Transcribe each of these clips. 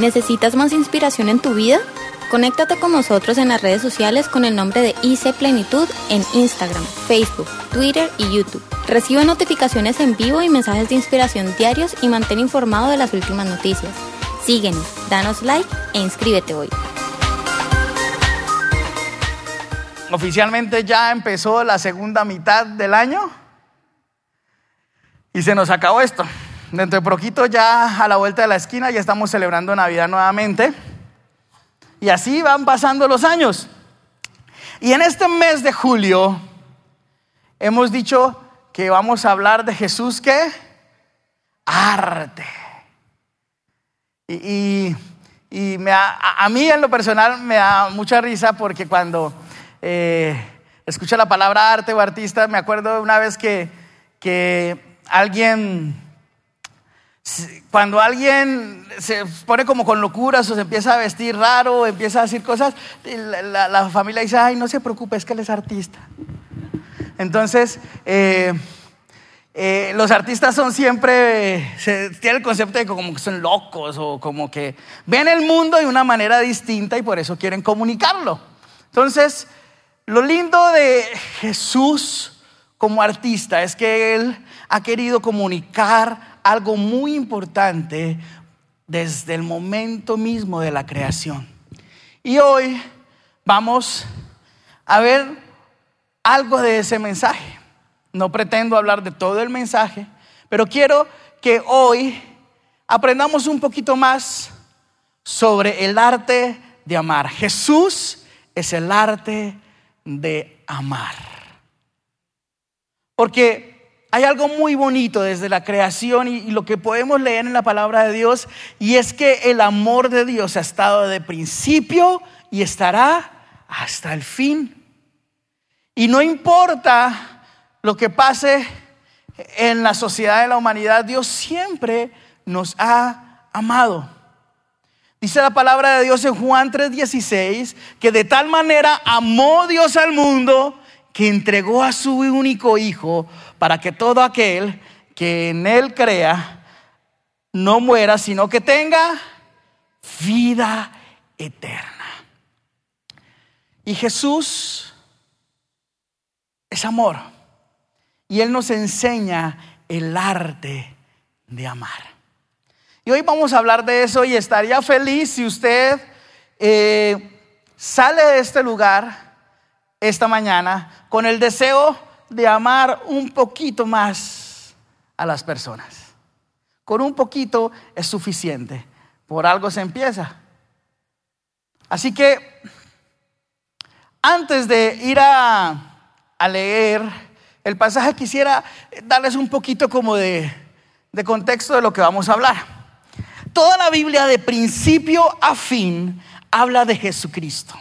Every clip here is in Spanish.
¿Necesitas más inspiración en tu vida? Conéctate con nosotros en las redes sociales con el nombre de IC Plenitud en Instagram, Facebook, Twitter y YouTube. Recibe notificaciones en vivo y mensajes de inspiración diarios y mantén informado de las últimas noticias. Síguenos, danos like e inscríbete hoy. Oficialmente ya empezó la segunda mitad del año y se nos acabó esto. Dentro de poquito ya a la vuelta de la esquina ya estamos celebrando Navidad nuevamente. Y así van pasando los años. Y en este mes de julio hemos dicho que vamos a hablar de Jesús que arte. Y, a, mí en lo personal me da mucha risa porque cuando eh, escucho la palabra arte o artista, me acuerdo una vez que, que alguien cuando alguien se pone como con locuras o se empieza a vestir raro, o empieza a decir cosas, la, familia dice, ay, no se preocupe, es que él es artista. Entonces, eh, eh, los artistas son siempre, se, tienen el concepto de como que son locos o como que ven el mundo de una manera distinta y por eso quieren comunicarlo. Entonces, lo lindo de Jesús como artista es que él ha querido comunicar algo muy importante desde el momento mismo de la creación. Y hoy vamos a ver algo de ese mensaje. No pretendo hablar de todo el mensaje, pero quiero que hoy aprendamos un poquito más sobre el arte de amar. Jesús es el arte de amar. Porque hay algo muy bonito desde la creación y, lo que podemos leer en la palabra de Dios, y es que el amor de Dios ha estado de principio y estará hasta el fin. Y no importa lo que pase en la sociedad de la humanidad, Dios siempre nos ha amado. Dice la palabra de Dios en Juan 3:16 que de tal manera amó Dios al mundo que entregó a su único hijo para que todo aquel que en él crea no muera, sino que tenga vida eterna. Y Jesús es amor. Y Él nos enseña el arte de amar. Y hoy vamos a hablar de eso y estaría feliz si usted eh, sale de este lugar esta mañana con el deseo de amar un poquito más a las personas. Con un poquito es suficiente. Por algo se empieza. Así que antes de ir a, leer el pasaje, quisiera darles un poquito como de, de contexto de lo que vamos a hablar. Toda la Biblia de principio a fin habla de Jesucristo.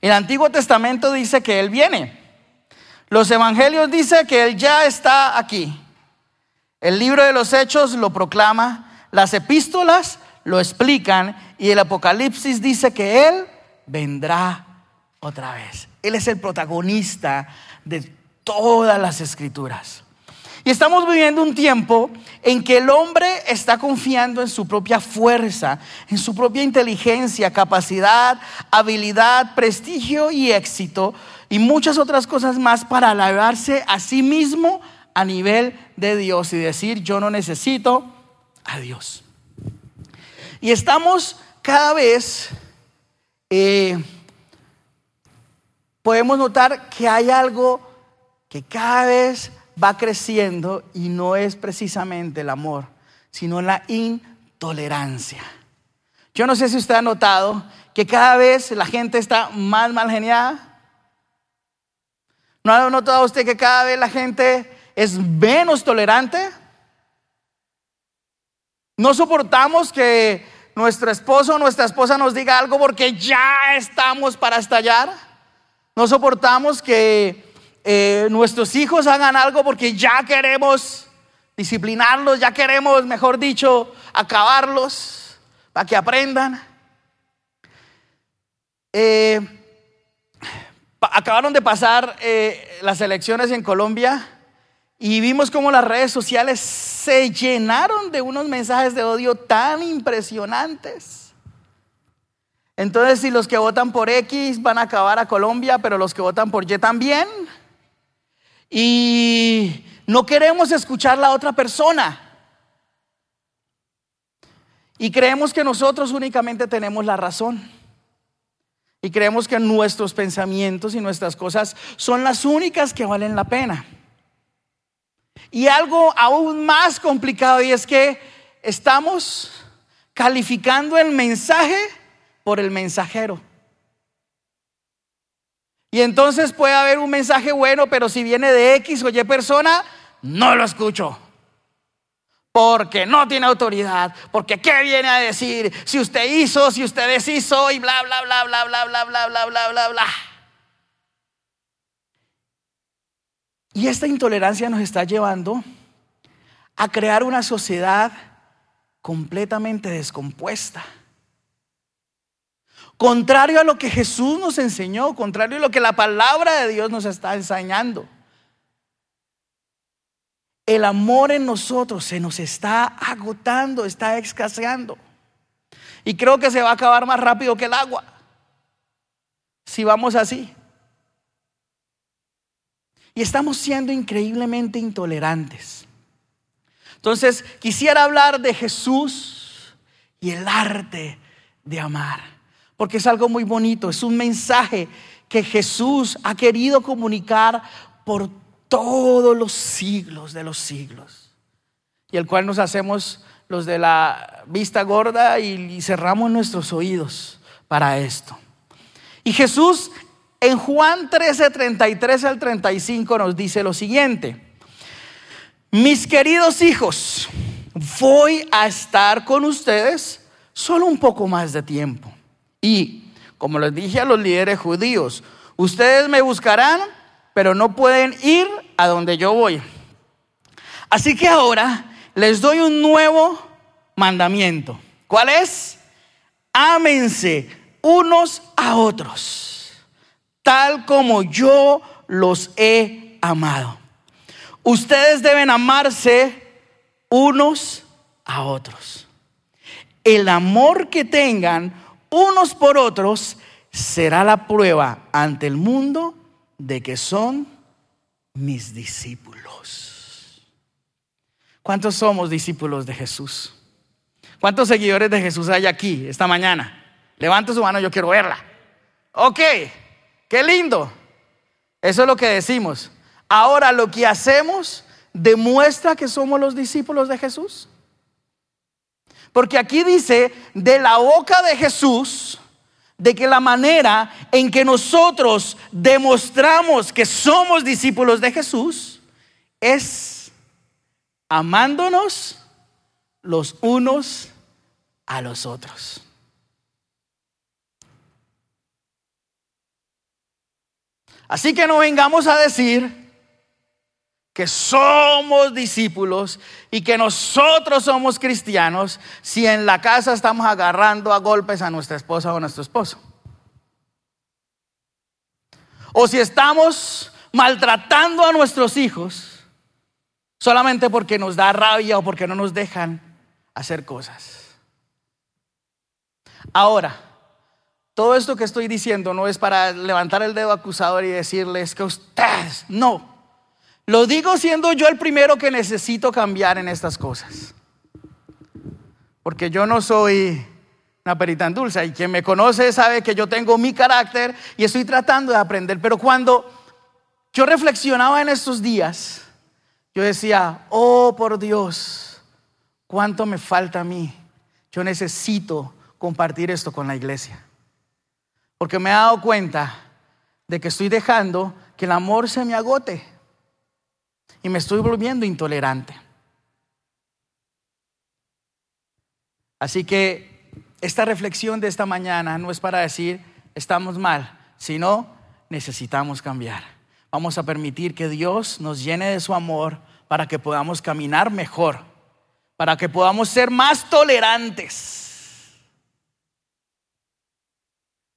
El Antiguo Testamento dice que Él viene. Los evangelios dicen que Él ya está aquí. El libro de los Hechos lo proclama, las epístolas lo explican y el Apocalipsis dice que Él vendrá otra vez. Él es el protagonista de todas las escrituras. Y estamos viviendo un tiempo en que el hombre está confiando en su propia fuerza, en su propia inteligencia, capacidad, habilidad, prestigio y éxito y muchas otras cosas más para alabarse a sí mismo a nivel de Dios y decir yo no necesito a Dios. Y estamos cada vez, eh, podemos notar que hay algo que cada vez va creciendo y no es precisamente el amor, sino la intolerancia. Yo no sé si usted ha notado que cada vez la gente está más mal geniada. ¿No ha notado usted que cada vez la gente es menos tolerante? No soportamos que nuestro esposo o nuestra esposa nos diga algo porque ya estamos para estallar. No soportamos que eh, nuestros hijos hagan algo porque ya queremos disciplinarlos, ya queremos, mejor dicho, acabarlos para que aprendan. Eh, acabaron de pasar eh, las elecciones en Colombia Y vimos cómo las redes sociales se llenaron de unos mensajes de odio tan impresionantes. Entonces, si los que votan por X van a acabar a Colombia, pero los que votan por Y también. Y no queremos escuchar la otra persona. Y creemos que nosotros únicamente tenemos la razón. Y creemos que nuestros pensamientos y nuestras cosas son las únicas que valen la pena. Y algo aún más complicado y es que estamos calificando el mensaje por el mensajero. Y entonces puede haber un mensaje bueno, pero si viene de X o Y persona, no lo escucho porque no tiene autoridad, porque ¿qué viene a decir? Si usted hizo, si usted deshizo y bla, bla, bla, bla, bla, bla, bla, bla, bla, bla, bla. Y esta intolerancia nos está llevando a crear una sociedad completamente descompuesta. Contrario a lo que Jesús nos enseñó, contrario a lo que la palabra de Dios nos está enseñando el amor en nosotros se nos está agotando, está escaseando. Y creo que se va a acabar más rápido que el agua. Si vamos así. Y estamos siendo increíblemente intolerantes. Entonces, quisiera hablar de Jesús y el arte de amar. Porque es algo muy bonito, es un mensaje que Jesús ha querido comunicar por todos los siglos de los siglos, y el cual nos hacemos los de la vista gorda y cerramos nuestros oídos para esto. Y Jesús en Juan 13, 33 al 35 nos dice lo siguiente, mis queridos hijos, voy a estar con ustedes solo un poco más de tiempo. Y como les dije a los líderes judíos, ustedes me buscarán pero no pueden ir a donde yo voy. Así que ahora les doy un nuevo mandamiento. ¿Cuál es? Ámense unos a otros, tal como yo los he amado. Ustedes deben amarse unos a otros. El amor que tengan unos por otros será la prueba ante el mundo de que son mis discípulos. ¿Cuántos somos discípulos de Jesús? ¿Cuántos seguidores de Jesús hay aquí esta mañana? Levanta su mano, yo quiero verla. Ok, qué lindo. Eso es lo que decimos. Ahora lo que hacemos demuestra que somos los discípulos de Jesús. Porque aquí dice, de la boca de Jesús de que la manera en que nosotros demostramos que somos discípulos de Jesús es amándonos los unos a los otros. Así que no vengamos a decir que somos discípulos y que nosotros somos cristianos si en la casa estamos agarrando a golpes a nuestra esposa o a nuestro esposo. O si estamos maltratando a nuestros hijos solamente porque nos da rabia o porque no nos dejan hacer cosas. Ahora, todo esto que estoy diciendo no es para levantar el dedo acusador y decirles que ustedes, no. Lo digo siendo yo el primero que necesito cambiar en estas cosas. Porque yo no soy una perita en dulce y quien me conoce sabe que yo tengo mi carácter y estoy tratando de aprender. Pero cuando yo reflexionaba en estos días, yo decía, oh por Dios, cuánto me falta a mí. Yo necesito compartir esto con la iglesia. Porque me he dado cuenta de que estoy dejando que el amor se me agote y me estoy volviendo intolerante. Así que esta reflexión de esta mañana no es para decir estamos mal, sino necesitamos cambiar. Vamos a permitir que Dios nos llene de su amor para que podamos caminar mejor, para que podamos ser más tolerantes.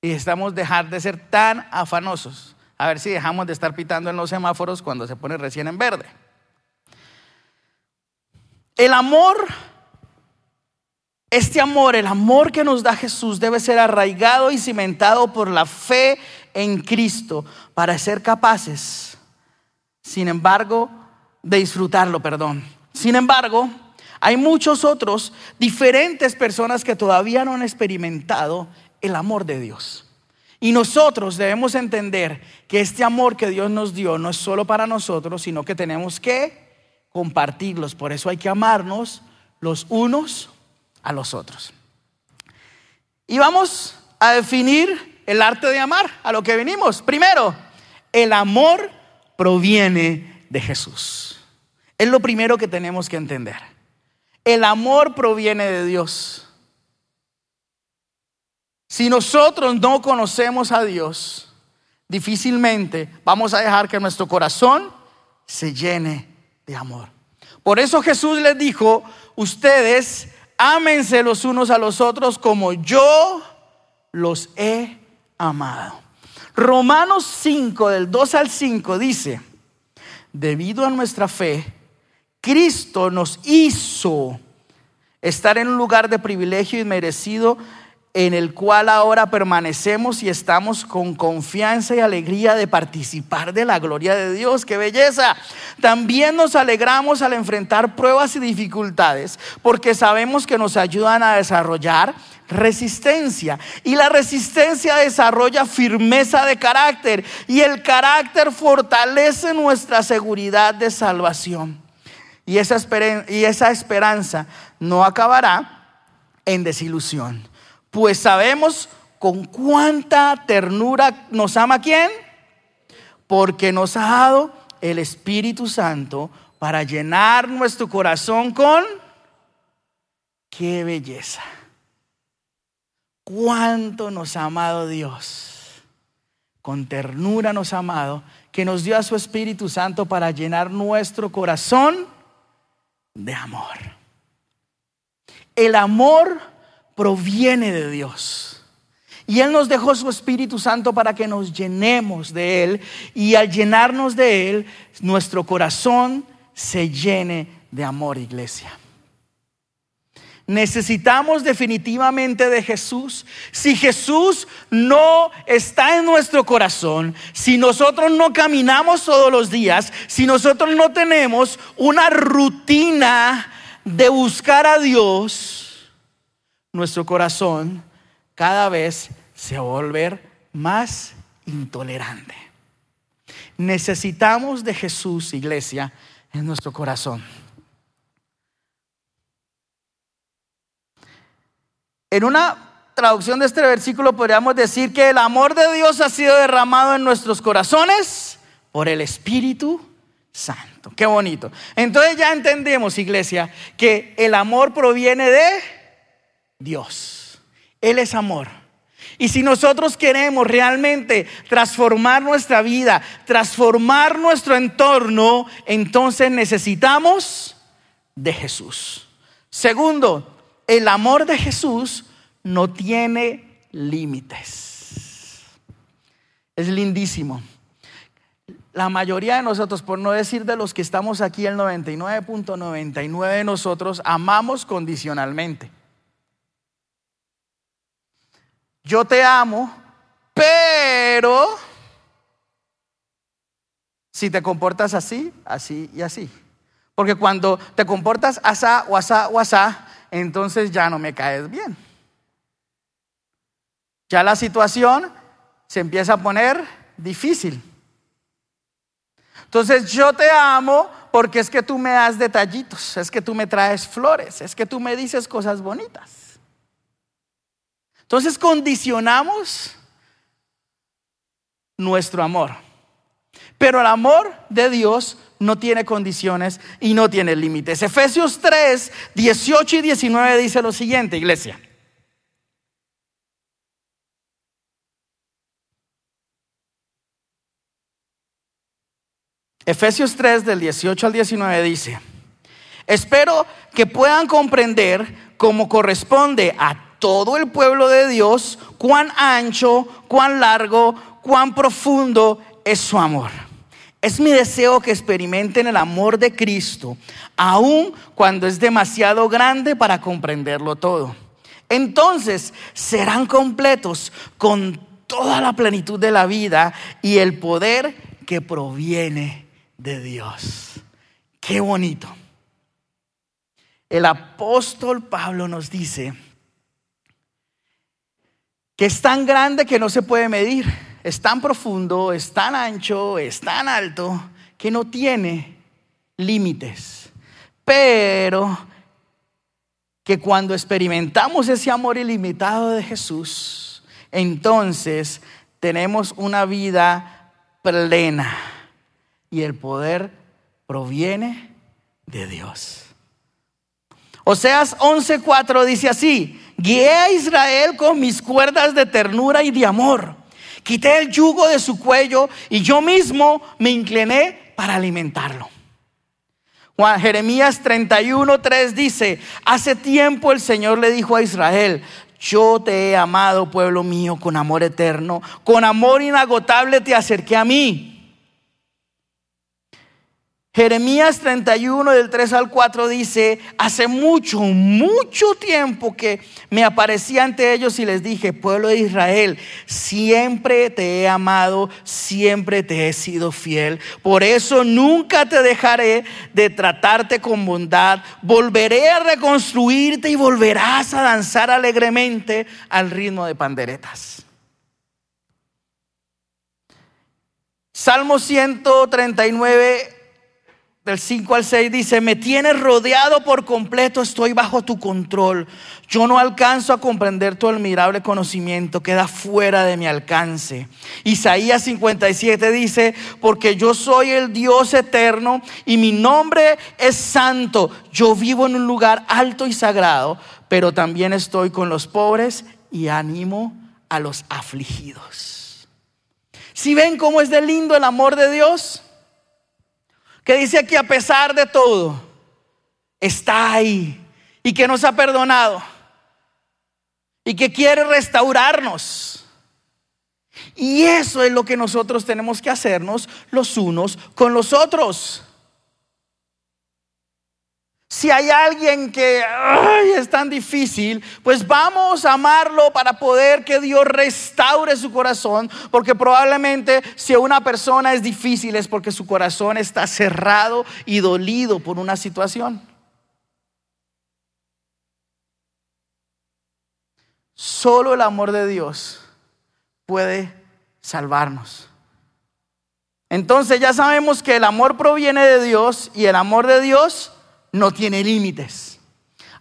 Y estamos dejar de ser tan afanosos a ver si dejamos de estar pitando en los semáforos cuando se pone recién en verde. El amor, este amor, el amor que nos da Jesús debe ser arraigado y cimentado por la fe en Cristo para ser capaces, sin embargo, de disfrutarlo, perdón. Sin embargo, hay muchos otros diferentes personas que todavía no han experimentado el amor de Dios. Y nosotros debemos entender que este amor que Dios nos dio no es solo para nosotros, sino que tenemos que compartirlos. Por eso hay que amarnos los unos a los otros. Y vamos a definir el arte de amar, a lo que venimos. Primero, el amor proviene de Jesús. Es lo primero que tenemos que entender. El amor proviene de Dios. Si nosotros no conocemos a Dios, difícilmente vamos a dejar que nuestro corazón se llene de amor. Por eso Jesús les dijo, ustedes ámense los unos a los otros como yo los he amado. Romanos 5, del 2 al 5 dice, debido a nuestra fe, Cristo nos hizo estar en un lugar de privilegio inmerecido en el cual ahora permanecemos y estamos con confianza y alegría de participar de la gloria de Dios. ¡Qué belleza! También nos alegramos al enfrentar pruebas y dificultades porque sabemos que nos ayudan a desarrollar resistencia. Y la resistencia desarrolla firmeza de carácter y el carácter fortalece nuestra seguridad de salvación. Y esa, y esa esperanza no acabará en desilusión pues sabemos con cuánta ternura nos ama quién, porque nos ha dado el Espíritu Santo para llenar nuestro corazón con qué belleza. Cuánto nos ha amado Dios. Con ternura nos ha amado, que nos dio a su Espíritu Santo para llenar nuestro corazón de amor. El amor proviene de Dios. Y Él nos dejó su Espíritu Santo para que nos llenemos de Él. Y al llenarnos de Él, nuestro corazón se llene de amor, iglesia. Necesitamos definitivamente de Jesús. Si Jesús no está en nuestro corazón, si nosotros no caminamos todos los días, si nosotros no tenemos una rutina de buscar a Dios, nuestro corazón cada vez se va a volver más intolerante. Necesitamos de Jesús, iglesia, en nuestro corazón. En una traducción de este versículo podríamos decir que el amor de Dios ha sido derramado en nuestros corazones por el Espíritu Santo. Qué bonito. Entonces ya entendemos, iglesia, que el amor proviene de Dios. Él es amor. Y si nosotros queremos realmente transformar nuestra vida, transformar nuestro entorno, entonces necesitamos de Jesús. Segundo, el amor de Jesús no tiene límites. Es lindísimo. La mayoría de nosotros, por no decir de los que estamos aquí, el 99.99 de nosotros, amamos condicionalmente yo te amo, pero si te comportas así, así y así. Porque cuando te comportas asá o asá o asá, entonces ya no me caes bien. Ya la situación se empieza a poner difícil. Entonces yo te amo porque es que tú me das detallitos, es que tú me traes flores, es que tú me dices cosas bonitas. Entonces condicionamos nuestro amor. Pero el amor de Dios no tiene condiciones y no tiene límites. Efesios 3, 18 y 19 dice lo siguiente, iglesia. Efesios 3 del 18 al 19 dice, espero que puedan comprender cómo corresponde a todo el pueblo de Dios cuán ancho, cuán largo, cuán profundo es su amor. Es mi deseo que experimenten el amor de Cristo, aun cuando es demasiado grande para comprenderlo todo. Entonces serán completos con toda la plenitud de la vida y el poder que proviene de Dios. Qué bonito. El apóstol Pablo nos dice que es tan grande que no se puede medir, es tan profundo, es tan ancho, es tan alto, que no tiene límites. Pero que cuando experimentamos ese amor ilimitado de Jesús, entonces tenemos una vida plena y el poder proviene de Dios. Oseas 11:4 dice así, guié a Israel con mis cuerdas de ternura y de amor, quité el yugo de su cuello y yo mismo me incliné para alimentarlo. Juan Jeremías 31:3 dice, hace tiempo el Señor le dijo a Israel, yo te he amado, pueblo mío, con amor eterno, con amor inagotable te acerqué a mí. Jeremías 31 del 3 al 4 dice, hace mucho, mucho tiempo que me aparecí ante ellos y les dije, pueblo de Israel, siempre te he amado, siempre te he sido fiel. Por eso nunca te dejaré de tratarte con bondad. Volveré a reconstruirte y volverás a danzar alegremente al ritmo de panderetas. Salmo 139 del 5 al 6 dice, me tienes rodeado por completo, estoy bajo tu control. Yo no alcanzo a comprender tu admirable conocimiento, queda fuera de mi alcance. Isaías 57 dice, porque yo soy el Dios eterno y mi nombre es santo. Yo vivo en un lugar alto y sagrado, pero también estoy con los pobres y animo a los afligidos. Si ven cómo es de lindo el amor de Dios, que dice que a pesar de todo, está ahí y que nos ha perdonado y que quiere restaurarnos. Y eso es lo que nosotros tenemos que hacernos los unos con los otros. Si hay alguien que es tan difícil, pues vamos a amarlo para poder que Dios restaure su corazón, porque probablemente si una persona es difícil es porque su corazón está cerrado y dolido por una situación. Solo el amor de Dios puede salvarnos. Entonces ya sabemos que el amor proviene de Dios y el amor de Dios no tiene límites.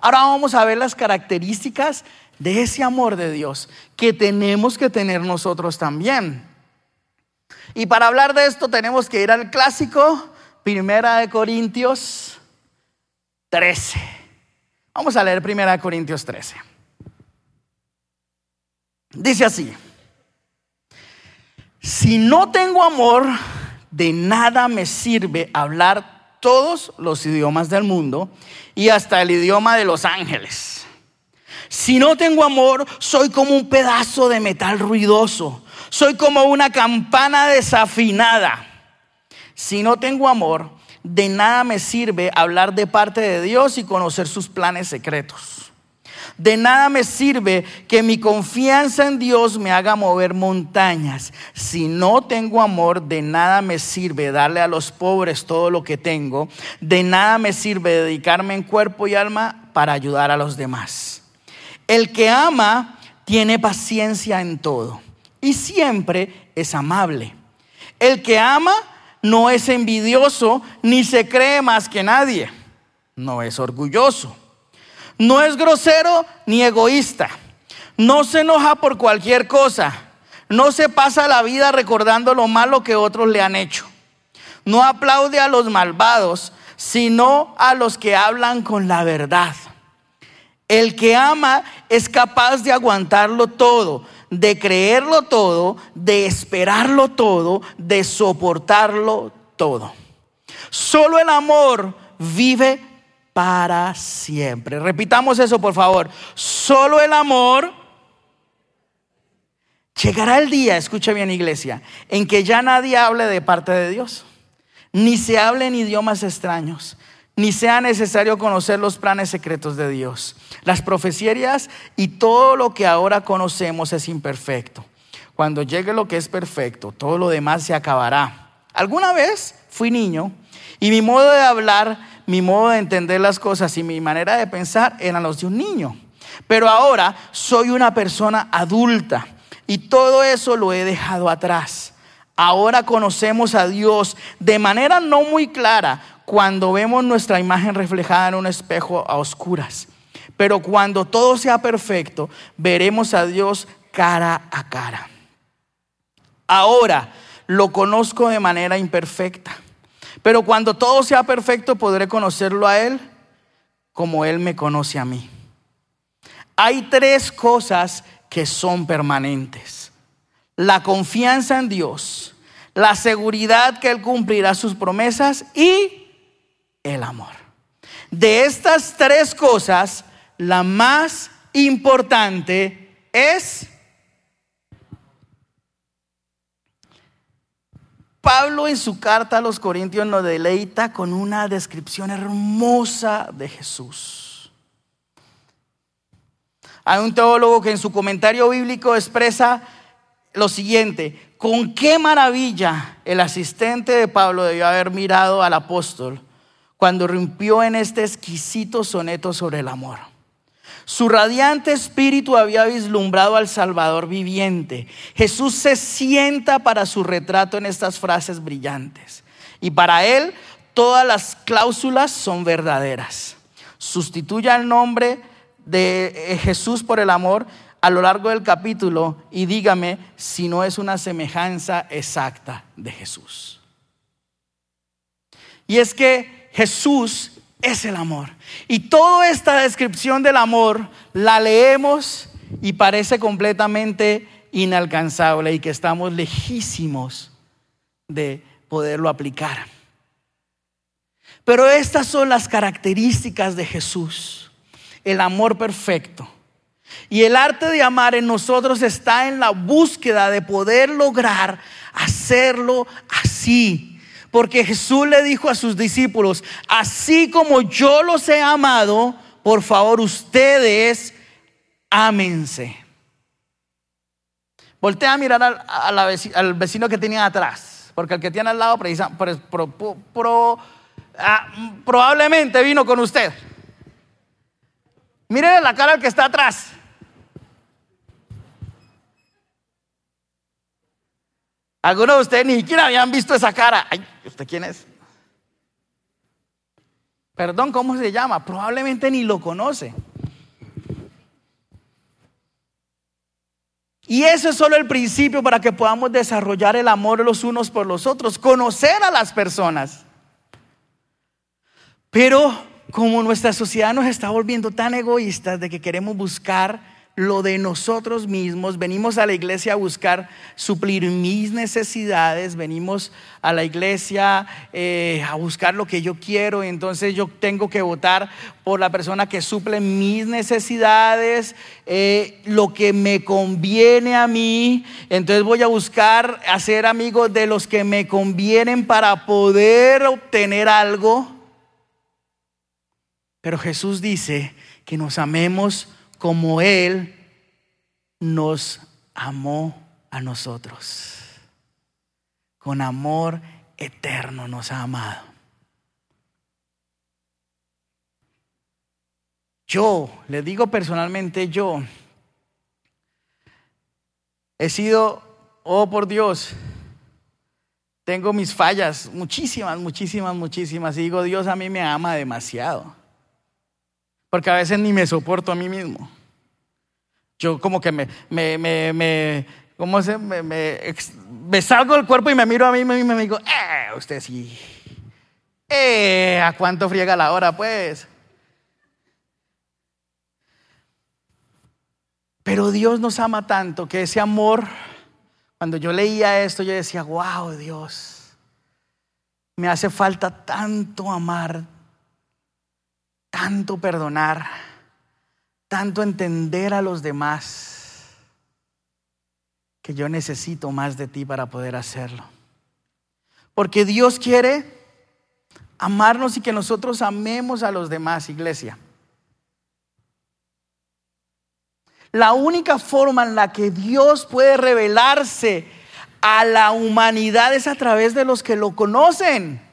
Ahora vamos a ver las características de ese amor de Dios que tenemos que tener nosotros también. Y para hablar de esto tenemos que ir al clásico, Primera de Corintios 13. Vamos a leer Primera de Corintios 13. Dice así, si no tengo amor, de nada me sirve hablar todos los idiomas del mundo y hasta el idioma de los ángeles. Si no tengo amor, soy como un pedazo de metal ruidoso. Soy como una campana desafinada. Si no tengo amor, de nada me sirve hablar de parte de Dios y conocer sus planes secretos. De nada me sirve que mi confianza en Dios me haga mover montañas. Si no tengo amor, de nada me sirve darle a los pobres todo lo que tengo. De nada me sirve dedicarme en cuerpo y alma para ayudar a los demás. El que ama tiene paciencia en todo y siempre es amable. El que ama no es envidioso ni se cree más que nadie. No es orgulloso no es grosero ni egoísta. No se enoja por cualquier cosa. No se pasa la vida recordando lo malo que otros le han hecho. No aplaude a los malvados, sino a los que hablan con la verdad. El que ama es capaz de aguantarlo todo, de creerlo todo, de esperarlo todo, de soportarlo todo. Solo el amor vive para siempre. Repitamos eso, por favor. Solo el amor. Llegará el día, escucha bien iglesia, en que ya nadie hable de parte de Dios. ni se hablen idiomas extraños, ni sea necesario conocer los planes secretos de Dios. Las profecías y todo lo que ahora conocemos es imperfecto. Cuando llegue lo que es perfecto, todo lo demás se acabará. Alguna vez fui niño y mi modo de hablar, mi modo de entender las cosas y mi manera de pensar eran los de un niño. Pero ahora soy una persona adulta y todo eso lo he dejado atrás. Ahora conocemos a Dios de manera no muy clara cuando vemos nuestra imagen reflejada en un espejo a oscuras. Pero cuando todo sea perfecto, veremos a Dios cara a cara. Ahora lo conozco de manera imperfecta. Pero cuando todo sea perfecto, podré conocerlo a Él como Él me conoce a mí. Hay tres cosas que son permanentes la confianza en Dios, la seguridad que Él cumplirá sus promesas y el amor. De estas tres cosas, la más importante es Pablo en su carta a los Corintios nos deleita con una descripción hermosa de Jesús. Hay un teólogo que en su comentario bíblico expresa lo siguiente, con qué maravilla el asistente de Pablo debió haber mirado al apóstol cuando rompió en este exquisito soneto sobre el amor. Su radiante espíritu había vislumbrado al Salvador viviente. Jesús se sienta para su retrato en estas frases brillantes. Y para él todas las cláusulas son verdaderas. Sustituya el nombre de Jesús por el amor a lo largo del capítulo y dígame si no es una semejanza exacta de Jesús. Y es que Jesús es el amor. Y toda esta descripción del amor la leemos y parece completamente inalcanzable y que estamos lejísimos de poderlo aplicar. Pero estas son las características de Jesús. El amor perfecto y el arte de amar en nosotros está en la búsqueda de poder lograr hacerlo así. Porque Jesús le dijo a sus discípulos, así como yo los he amado, por favor ustedes ámense. Voltea a mirar al, vecino que tenía atrás, porque el que tiene al lado ah, probablemente vino con usted. Miren la cara al que está atrás. Algunos de ustedes ni siquiera habían visto esa cara. Ay, ¿usted quién es? Perdón, ¿cómo se llama? Probablemente ni lo conoce. Y eso es solo el principio para que podamos desarrollar el amor los unos por los otros, conocer a las personas. Pero como nuestra sociedad nos está volviendo tan egoístas de que queremos buscar lo de nosotros mismos, venimos a la iglesia a buscar suplir mis necesidades, venimos a la iglesia eh, a buscar lo que yo quiero, entonces yo tengo que votar por la persona que suple mis necesidades, eh, lo que me conviene a mí, entonces voy a buscar hacer amigos de los que me convienen para poder obtener algo. Pero Jesús dice que nos amemos como Él nos amó a nosotros. Con amor eterno nos ha amado. Yo, le digo personalmente yo, he sido, oh por Dios, tengo mis fallas, muchísimas, muchísimas, muchísimas. Y digo, Dios a mí me ama demasiado. Porque a veces ni me soporto a mí mismo. Yo como que me, me, me, me ¿cómo se? Me, me, salgo del cuerpo y me miro a mí mismo y me digo, eh, usted sí. Eh, ¿a cuánto friega la hora pues? Pero Dios nos ama tanto que ese amor, cuando yo leía esto, yo decía, wow, Dios, me hace falta tanto amar, tanto perdonar, tanto entender a los demás, que yo necesito más de ti para poder hacerlo. Porque Dios quiere amarnos y que nosotros amemos a los demás, iglesia. La única forma en la que Dios puede revelarse a la humanidad es a través de los que lo conocen.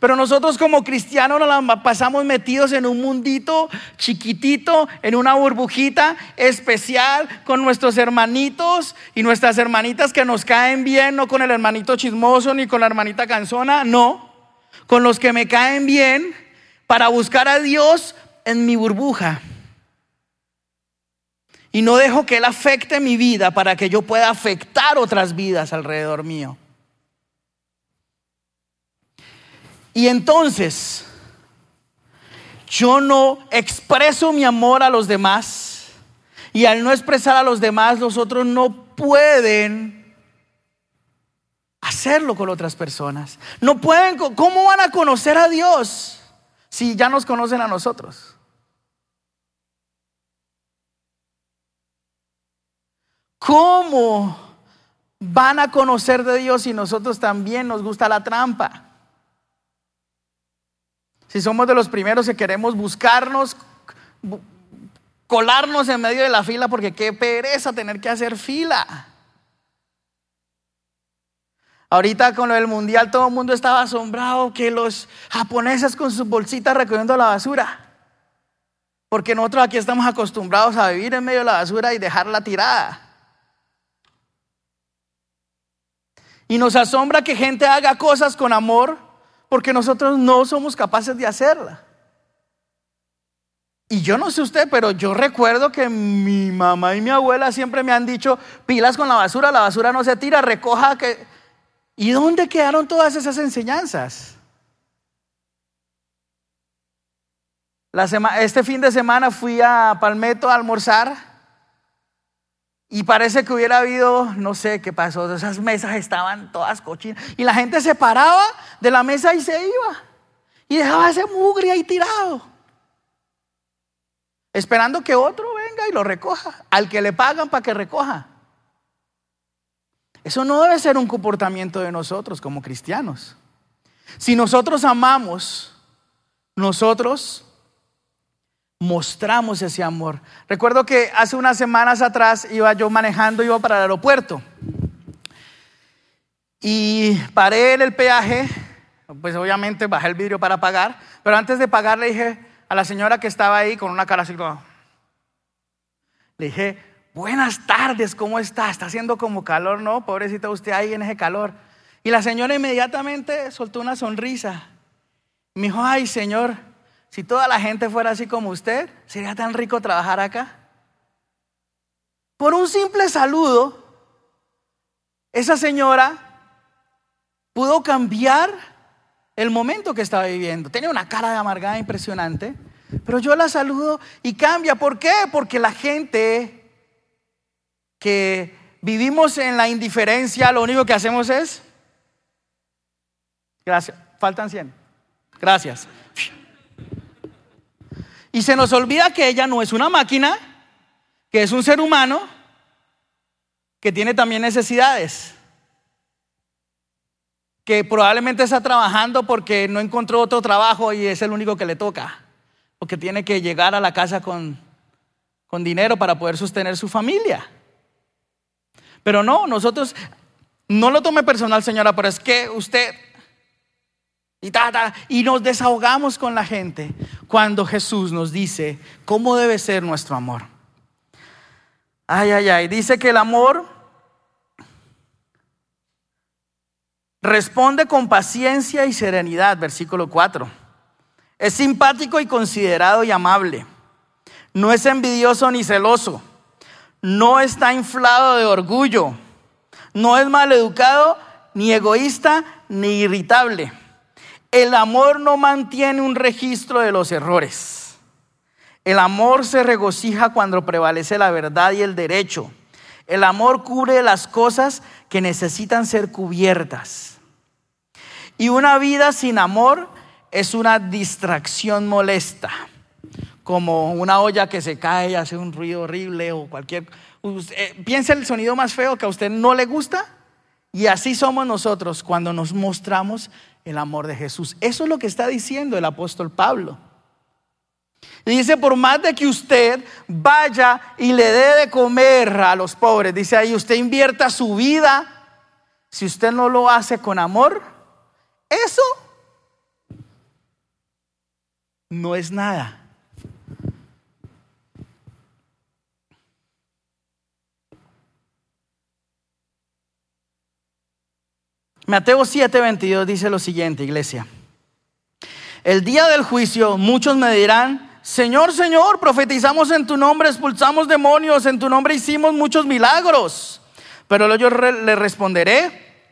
Pero nosotros como cristianos nos la pasamos metidos en un mundito chiquitito, en una burbujita especial con nuestros hermanitos y nuestras hermanitas que nos caen bien, no con el hermanito chismoso ni con la hermanita canzona, no, con los que me caen bien para buscar a Dios en mi burbuja. Y no dejo que Él afecte mi vida para que yo pueda afectar otras vidas alrededor mío. Y entonces, yo no expreso mi amor a los demás. Y al no expresar a los demás, los otros no pueden hacerlo con otras personas. No pueden, ¿cómo van a conocer a Dios si ya nos conocen a nosotros? ¿Cómo van a conocer de Dios si nosotros también nos gusta la trampa? Si somos de los primeros que queremos buscarnos, colarnos en medio de la fila, porque qué pereza tener que hacer fila. Ahorita con lo del mundial todo el mundo estaba asombrado que los japoneses con sus bolsitas recogiendo la basura. Porque nosotros aquí estamos acostumbrados a vivir en medio de la basura y dejarla tirada. Y nos asombra que gente haga cosas con amor porque nosotros no somos capaces de hacerla. Y yo no sé usted, pero yo recuerdo que mi mamá y mi abuela siempre me han dicho, pilas con la basura, la basura no se tira, recoja que... ¿Y dónde quedaron todas esas enseñanzas? este fin de semana fui a Palmetto a almorzar y parece que hubiera habido, no sé qué pasó, esas mesas estaban todas cochinas. Y la gente se paraba de la mesa y se iba. Y dejaba ese mugre ahí tirado. Esperando que otro venga y lo recoja. Al que le pagan para que recoja. Eso no debe ser un comportamiento de nosotros como cristianos. Si nosotros amamos, nosotros mostramos ese amor. Recuerdo que hace unas semanas atrás iba yo manejando, iba para el aeropuerto. Y paré en el peaje, pues obviamente bajé el vidrio para pagar, pero antes de pagar le dije a la señora que estaba ahí con una cara así le dije, buenas tardes, ¿cómo está? Está haciendo como calor, ¿no? Pobrecita usted ahí en ese calor. Y la señora inmediatamente soltó una sonrisa. Me dijo, ay señor, si toda la gente fuera así como usted, sería tan rico trabajar acá. Por un simple saludo, esa señora pudo cambiar el momento que estaba viviendo. Tenía una cara de amargada impresionante, pero yo la saludo y cambia. ¿Por qué? Porque la gente que vivimos en la indiferencia, lo único que hacemos es... Gracias. Faltan 100. Gracias. Y se nos olvida que ella no es una máquina, que es un ser humano, que tiene también necesidades, que probablemente está trabajando porque no encontró otro trabajo y es el único que le toca, o que tiene que llegar a la casa con, con dinero para poder sostener su familia. Pero no, nosotros, no lo tome personal, señora, pero es que usted y, nos desahogamos con la gente cuando Jesús nos dice cómo debe ser nuestro amor. Ay, ay, ay. Dice que el amor responde con paciencia y serenidad, versículo 4. Es simpático y considerado y amable. No es envidioso ni celoso. No está inflado de orgullo. No es maleducado, ni egoísta, ni irritable el amor no mantiene un registro de los errores. El amor se regocija cuando prevalece la verdad y el derecho. El amor cubre las cosas que necesitan ser cubiertas. Y una vida sin amor es una distracción molesta, como una olla que se cae y hace un ruido horrible o cualquier... Eh, piensa el sonido más feo que a usted no le gusta Y así somos nosotros cuando nos mostramos el amor de Jesús. Eso es lo que está diciendo el apóstol Pablo. dice, por más de que usted vaya y le dé de comer a los pobres, dice ahí, usted invierta su vida, si usted no lo hace con amor, eso no es nada. Mateo 7:22 dice lo siguiente, iglesia. El día del juicio muchos me dirán, Señor, Señor, profetizamos en tu nombre, expulsamos demonios, en tu nombre hicimos muchos milagros. Pero yo le responderé,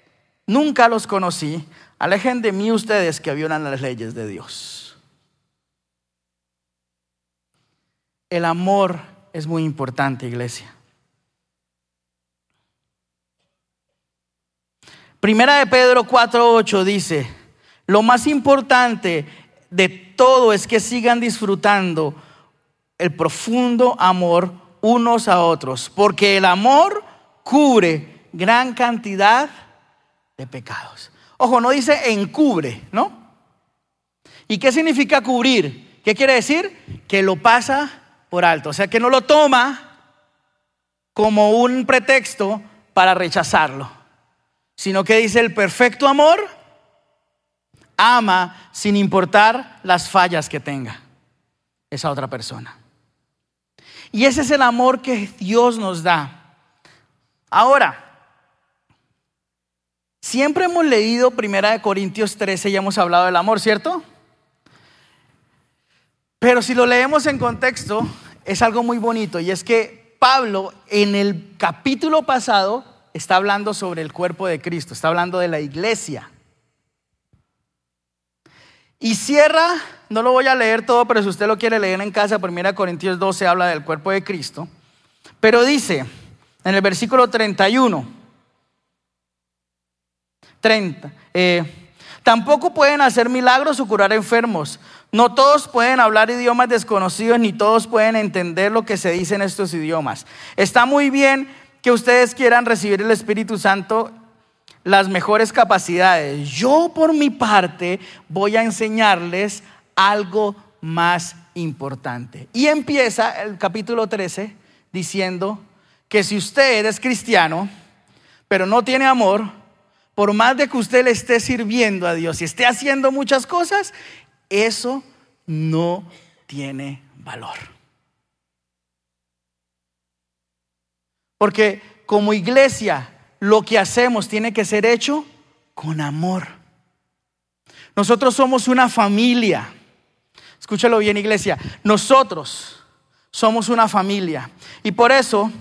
nunca los conocí, alejen de mí ustedes que violan las leyes de Dios. El amor es muy importante, iglesia. Primera de Pedro 4:8 dice, lo más importante de todo es que sigan disfrutando el profundo amor unos a otros, porque el amor cubre gran cantidad de pecados. Ojo, no dice encubre, ¿no? ¿Y qué significa cubrir? ¿Qué quiere decir? Que lo pasa por alto, o sea, que no lo toma como un pretexto para rechazarlo sino que dice el perfecto amor ama sin importar las fallas que tenga esa otra persona. Y ese es el amor que Dios nos da. Ahora, siempre hemos leído Primera de Corintios 13 y hemos hablado del amor, ¿cierto? Pero si lo leemos en contexto, es algo muy bonito y es que Pablo en el capítulo pasado está hablando sobre el cuerpo de Cristo, está hablando de la iglesia. Y cierra, no lo voy a leer todo, pero si usted lo quiere leer en casa, 1 Corintios 12 habla del cuerpo de Cristo. Pero dice en el versículo 31, 30, eh, tampoco pueden hacer milagros o curar enfermos. No todos pueden hablar idiomas desconocidos, ni todos pueden entender lo que se dice en estos idiomas. Está muy bien que ustedes quieran recibir el Espíritu Santo las mejores capacidades. Yo por mi parte voy a enseñarles algo más importante. Y empieza el capítulo 13 diciendo que si usted es cristiano, pero no tiene amor, por más de que usted le esté sirviendo a Dios y esté haciendo muchas cosas, eso no tiene valor. Porque como iglesia lo que hacemos tiene que ser hecho con amor. Nosotros somos una familia. Escúchalo bien, iglesia. Nosotros somos una familia. Y por eso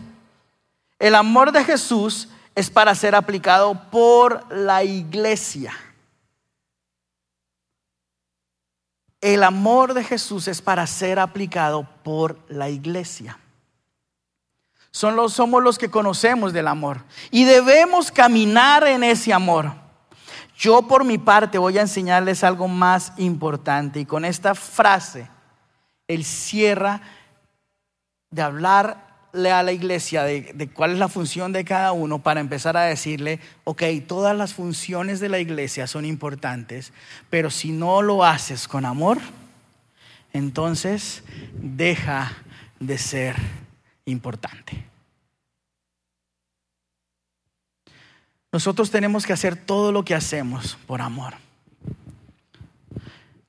el amor de Jesús es para ser aplicado por la iglesia. El amor de Jesús es para ser aplicado por la iglesia somos los que conocemos del amor y debemos caminar en ese amor. Yo por mi parte voy a enseñarles algo más importante y con esta frase, él cierra de hablarle a la iglesia de, de, cuál es la función de cada uno para empezar a decirle, ok, todas las funciones de la iglesia son importantes, pero si no lo haces con amor, entonces deja de ser importante. Nosotros tenemos que hacer todo lo que hacemos por amor.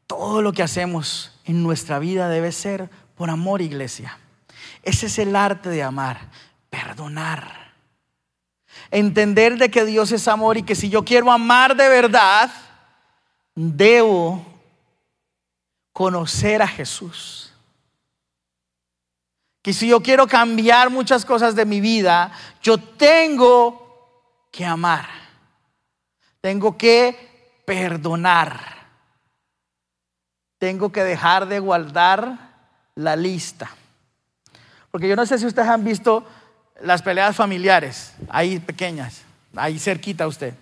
Todo lo que hacemos en nuestra vida debe ser por amor, iglesia. Ese es el arte de amar, perdonar. Entender de que Dios es amor y que si yo quiero amar de verdad, debo conocer a Jesús. Que si yo quiero cambiar muchas cosas de mi vida, yo tengo que amar. Tengo que perdonar. Tengo que dejar de guardar la lista. Porque yo no sé si ustedes han visto las peleas familiares, ahí pequeñas, ahí cerquita usted.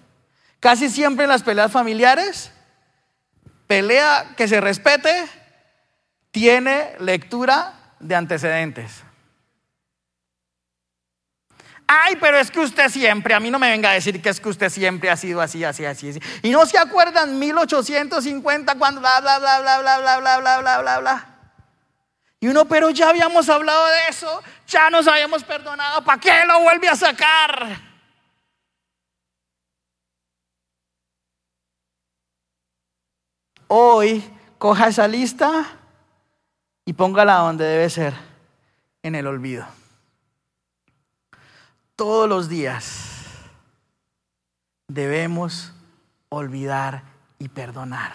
Casi siempre en las peleas familiares, pelea que se respete, tiene lectura de antecedentes. Ay, pero es que usted siempre, a mí no me venga a decir que es que usted siempre ha sido así, así, así. así. Y no se acuerdan 1850 cuando bla, bla, bla, bla, bla, bla, bla, bla, bla, bla, bla. Y uno, pero ya habíamos hablado de eso, ya nos habíamos perdonado, ¿para qué lo vuelve a sacar? Hoy coja esa lista y póngala donde debe ser, en el olvido. Todos los días debemos olvidar y perdonar.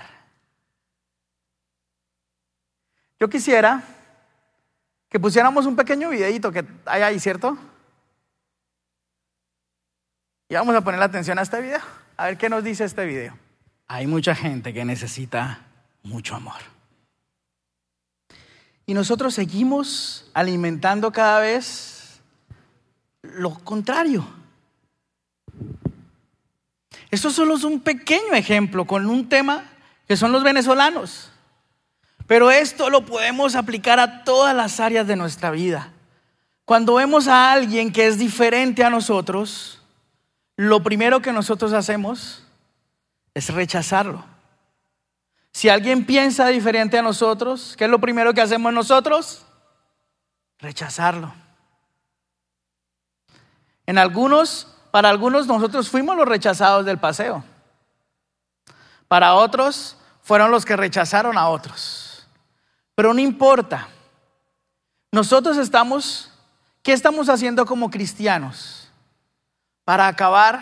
Yo quisiera que pusiéramos un pequeño videito que hay ahí, ¿cierto? Y vamos a poner la atención a este video. A ver qué nos dice este video. Hay mucha gente que necesita mucho amor. Y nosotros seguimos alimentando cada vez lo contrario. Esto solo es un pequeño ejemplo con un tema que son los venezolanos. Pero esto lo podemos aplicar a todas las áreas de nuestra vida. Cuando vemos a alguien que es diferente a nosotros, lo primero que nosotros hacemos es rechazarlo. Si alguien piensa diferente a nosotros, ¿qué es lo primero que hacemos nosotros? Rechazarlo. En algunos, para algunos nosotros fuimos los rechazados del paseo. Para otros fueron los que rechazaron a otros. Pero no importa. Nosotros estamos, ¿qué estamos haciendo como cristianos para acabar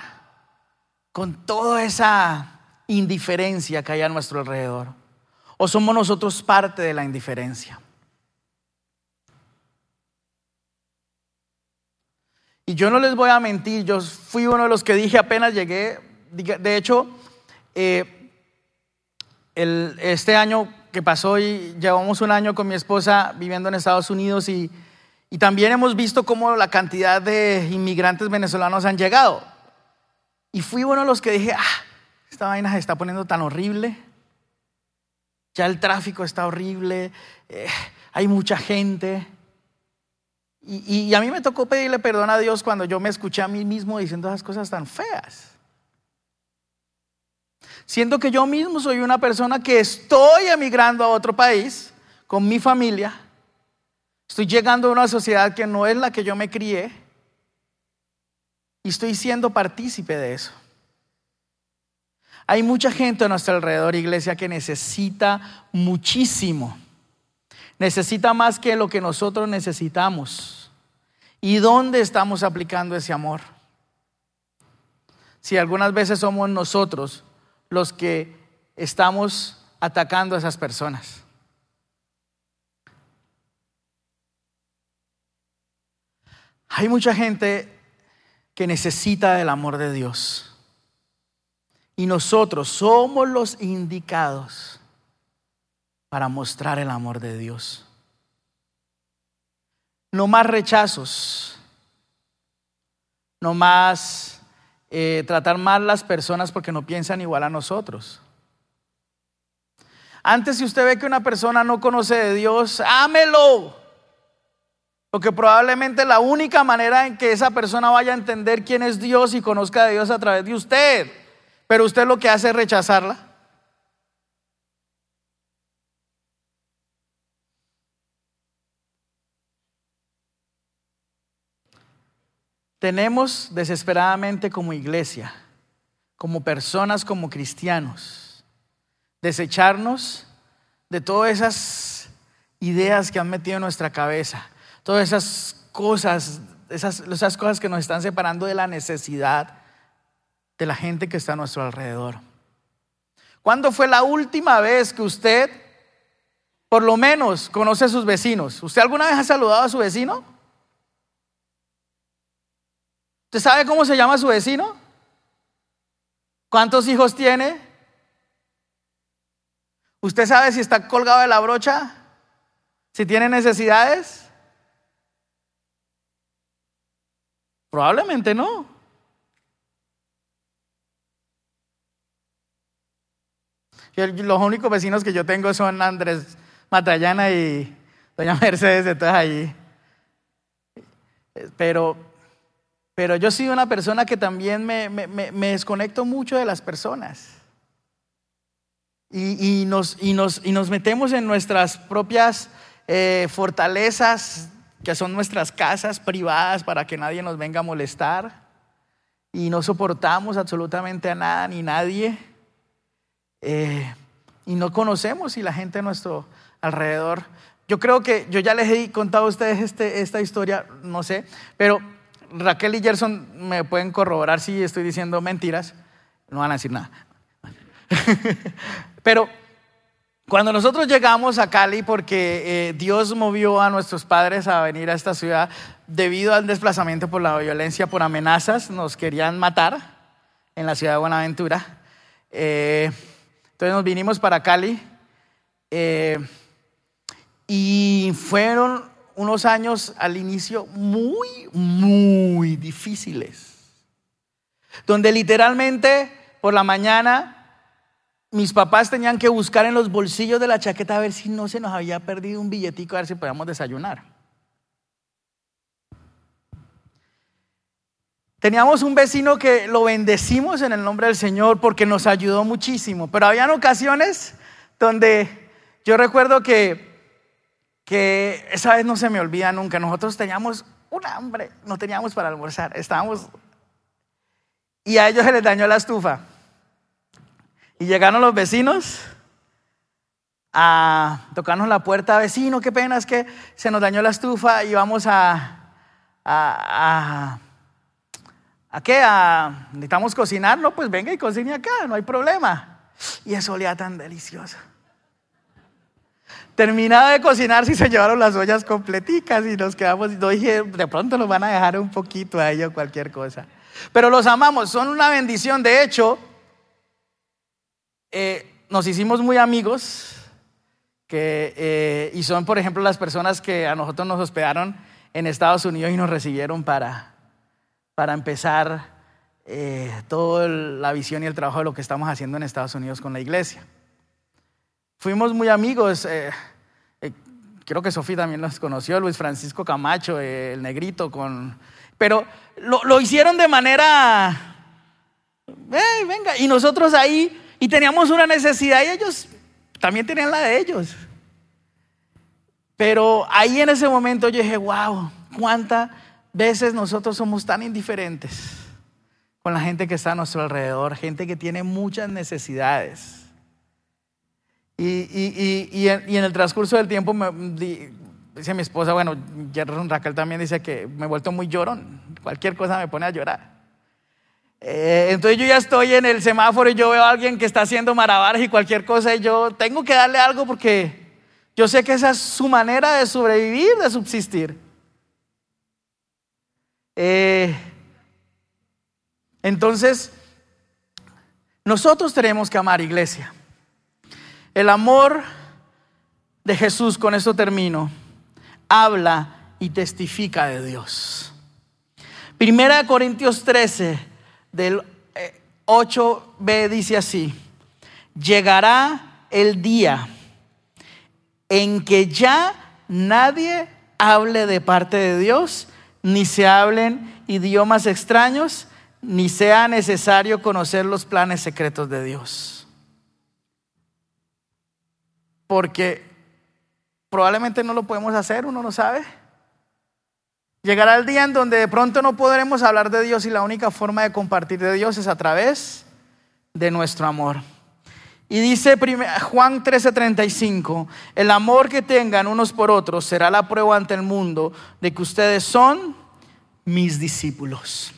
con toda esa indiferencia que hay a nuestro alrededor? ¿O somos nosotros parte de la indiferencia? Y yo no les voy a mentir, yo fui uno de los que dije apenas llegué, de hecho, eh, este año que pasó y llevamos un año con mi esposa viviendo en Estados Unidos y, y también hemos visto cómo la cantidad de inmigrantes venezolanos han llegado. Y fui uno de los que dije, ah, esta vaina se está poniendo tan horrible. Ya el tráfico está horrible, eh, hay mucha gente. Y, y, a mí me tocó pedirle perdón a Dios cuando yo me escuché a mí mismo diciendo esas cosas tan feas. Siendo que yo mismo soy una persona que estoy emigrando a otro país con mi familia. Estoy llegando a una sociedad que no es la que yo me crié. Y estoy siendo partícipe de eso. Hay mucha gente a nuestro alrededor, iglesia, que necesita muchísimo. Necesita más que lo que nosotros necesitamos. ¿Y dónde estamos aplicando ese amor? Si algunas veces somos nosotros los que estamos atacando a esas personas. Hay mucha gente que necesita del amor de Dios. Y nosotros somos los indicados para mostrar el amor de Dios. No más rechazos, no más eh, tratar mal las personas porque no piensan igual a nosotros. Antes, si usted ve que una persona no conoce de Dios, ámelo. Porque probablemente la única manera en que esa persona vaya a entender quién es Dios y conozca de Dios a través de usted. Pero usted lo que hace es rechazarla. Tenemos desesperadamente como iglesia, como personas, como cristianos, desecharnos de todas esas ideas que han metido en nuestra cabeza, todas esas cosas, esas, esas cosas que nos están separando de la necesidad de la gente que está a nuestro alrededor. ¿Cuándo fue la última vez que usted, por lo menos, conoce a sus vecinos? ¿Usted alguna vez ha saludado a su vecino? ¿Usted sabe cómo se llama su vecino? ¿Cuántos hijos tiene? ¿Usted sabe si está colgado de la brocha? ¿Si tiene necesidades? Probablemente no. Los únicos vecinos que yo tengo son Andrés Matallana y Doña Mercedes, entonces allí. Pero Pero yo soy una persona que también me, desconecto mucho de las personas. Y, nos, metemos en nuestras propias eh, fortalezas, que son nuestras casas privadas, para que nadie nos venga a molestar. Y no soportamos absolutamente a nada ni nadie. Eh, y no conocemos si la gente a nuestro alrededor. Yo creo que yo ya les he contado a ustedes este, esta historia, no sé, pero Raquel y Gerson me pueden corroborar si estoy diciendo mentiras, no van a decir nada. Pero cuando nosotros llegamos a Cali, porque eh, Dios movió a nuestros padres a venir a esta ciudad debido al desplazamiento por la violencia, por amenazas, nos querían matar en la ciudad de Buenaventura. Eh, entonces nos vinimos para Cali eh, y fueron unos años al inicio muy, muy difíciles, donde literalmente por la mañana mis papás tenían que buscar en los bolsillos de la chaqueta a ver si no se nos había perdido un billetico, a ver si podíamos desayunar. Teníamos un vecino que lo bendecimos en el nombre del Señor porque nos ayudó muchísimo, pero habían ocasiones donde yo recuerdo que que esa vez no se me olvida nunca. Nosotros teníamos un hambre, no teníamos para almorzar, estábamos... Y a ellos se les dañó la estufa. Y llegaron los vecinos a tocarnos la puerta, vecino, qué pena es que se nos dañó la estufa y vamos a... ¿A, a, qué? A, ¿Necesitamos cocinar? No, pues venga y cocine acá, no hay problema. Y eso olía tan delicioso. Terminado de cocinar, si se llevaron las ollas completicas y nos quedamos, no dije, de pronto nos van a dejar un poquito a ellos cualquier cosa. Pero los amamos, son una bendición. De hecho, eh, nos hicimos muy amigos que, eh, y son, por ejemplo, las personas que a nosotros nos hospedaron en Estados Unidos y nos recibieron para, para empezar eh, toda la visión y el trabajo de lo que estamos haciendo en Estados Unidos con la iglesia. Fuimos muy amigos. Eh, eh, creo que Sofía también los conoció, Luis Francisco Camacho, el negrito, con... pero lo, hicieron de manera, venga, y nosotros ahí, y teníamos una necesidad y ellos también tenían la de ellos. Pero ahí en ese momento yo dije, wow, cuántas veces nosotros somos tan indiferentes con la gente que está a nuestro alrededor, gente que tiene muchas necesidades. Y, en, el transcurso del tiempo me, dice mi esposa, bueno, Raquel también dice que me he vuelto muy llorón, cualquier cosa me pone a llorar. Eh, entonces yo ya estoy en el semáforo y yo veo a alguien que está haciendo maravillas y cualquier cosa y yo tengo que darle algo porque yo sé que esa es su manera de sobrevivir, de subsistir. Eh, entonces, nosotros tenemos que amar iglesia. El amor de Jesús, con esto termino, habla y testifica de Dios. Primera de Corintios 13, del 8b eh, dice así, llegará el día en que ya nadie hable de parte de Dios, ni se hablen idiomas extraños, ni sea necesario conocer los planes secretos de Dios porque probablemente no lo podemos hacer, uno no sabe. Llegará el día en donde de pronto no podremos hablar de Dios y la única forma de compartir de Dios es a través de nuestro amor. Y dice Juan 13:35, el amor que tengan unos por otros será la prueba ante el mundo de que ustedes son mis discípulos.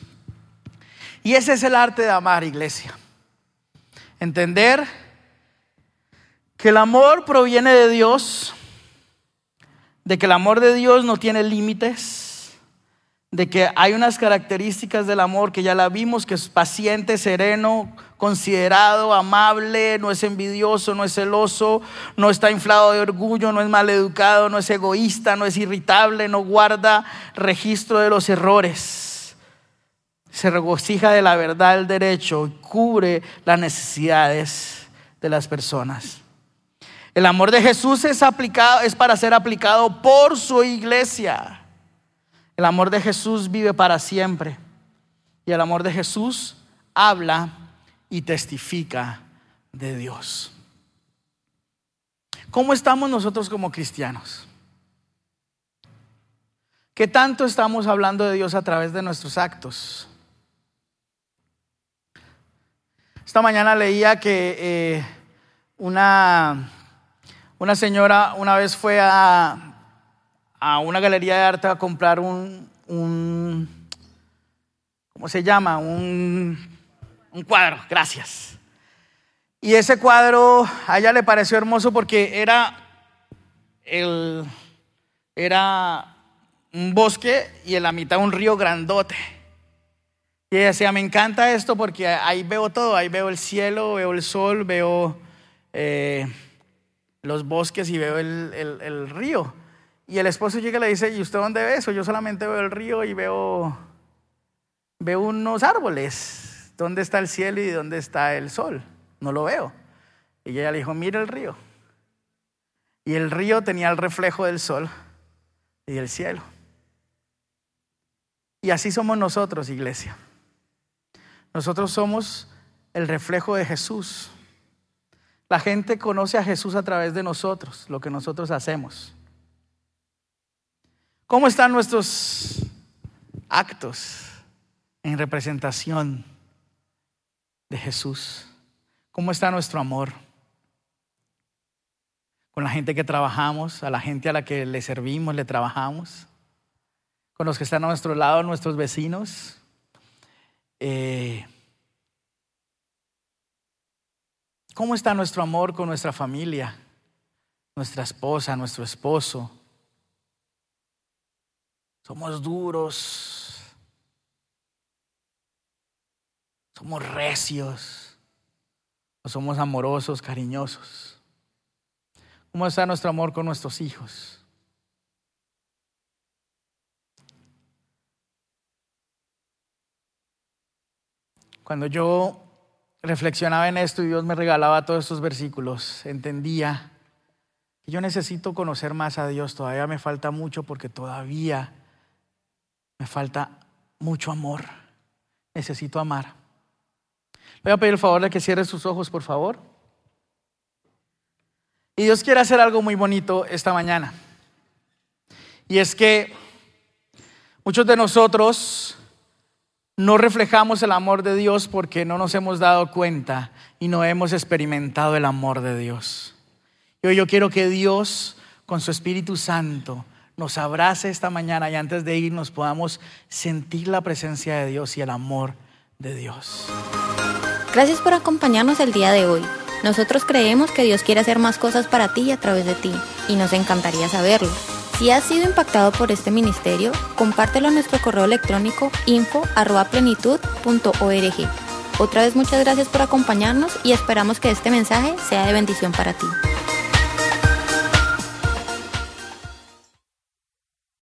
Y ese es el arte de amar, iglesia. Entender que el amor proviene de Dios, de que el amor de Dios no tiene límites, de que hay unas características del amor que ya la vimos, que es paciente, sereno, considerado, amable, no es envidioso, no es celoso, no está inflado de orgullo, no es maleducado, no es egoísta, no es irritable, no guarda registro de los errores. Se regocija de la verdad del derecho, cubre las necesidades de las personas. El amor de Jesús es aplicado, es para ser aplicado por su iglesia. El amor de Jesús vive para siempre. Y el amor de Jesús habla y testifica de Dios. ¿Cómo estamos nosotros como cristianos? ¿Qué tanto estamos hablando de Dios a través de nuestros actos? Esta mañana leía que eh, una, una señora una vez fue a, a, una galería de arte a comprar un, un ¿cómo se llama? Un, un cuadro, gracias. Y ese cuadro a ella le pareció hermoso porque era, el, era un bosque y en la mitad un río grandote. Y ella decía, me encanta esto porque ahí veo todo, ahí veo el cielo, veo el sol, veo eh, los bosques y veo el, el, río. Y el esposo llega y le dice, ¿y usted dónde ve eso? Yo solamente veo el río y veo, veo unos árboles. ¿Dónde está el cielo y dónde está el sol? No lo veo. Y ella le dijo, mira el río. Y el río tenía el reflejo del sol y el cielo. Y así somos nosotros, iglesia. Nosotros somos el reflejo de Jesús. La gente conoce a Jesús a través de nosotros, lo que nosotros hacemos. ¿Cómo están nuestros actos en representación de Jesús? ¿Cómo está nuestro amor? Con la gente que trabajamos, a la gente a la que le servimos, le trabajamos con los que están a nuestro lado, nuestros vecinos. Eh, ¿Cómo está nuestro amor con nuestra familia, nuestra esposa, nuestro esposo? Somos duros, somos recios, o somos amorosos, cariñosos. ¿Cómo está nuestro amor con nuestros hijos? Cuando yo reflexionaba en esto y Dios me regalaba todos estos versículos, entendía que yo necesito conocer más a Dios. Todavía me falta mucho porque todavía me falta mucho amor. Necesito amar. Voy a pedir el favor de que cierre sus ojos, por favor. Y Dios quiere hacer algo muy bonito esta mañana. Y es que muchos de nosotros no reflejamos el amor de Dios porque no nos hemos dado cuenta y no hemos experimentado el amor de Dios. Y hoy yo quiero que Dios, con su Espíritu Santo, nos abrace esta mañana y antes de irnos podamos sentir la presencia de Dios y el amor de Dios. Gracias por acompañarnos el día de hoy. Nosotros creemos que Dios quiere hacer más cosas para ti y a través de ti, y nos encantaría saberlo. Si has sido impactado por este ministerio, compártelo en nuestro correo electrónico info.plenitud.org. Otra vez muchas gracias por acompañarnos y esperamos que este mensaje sea de bendición para ti.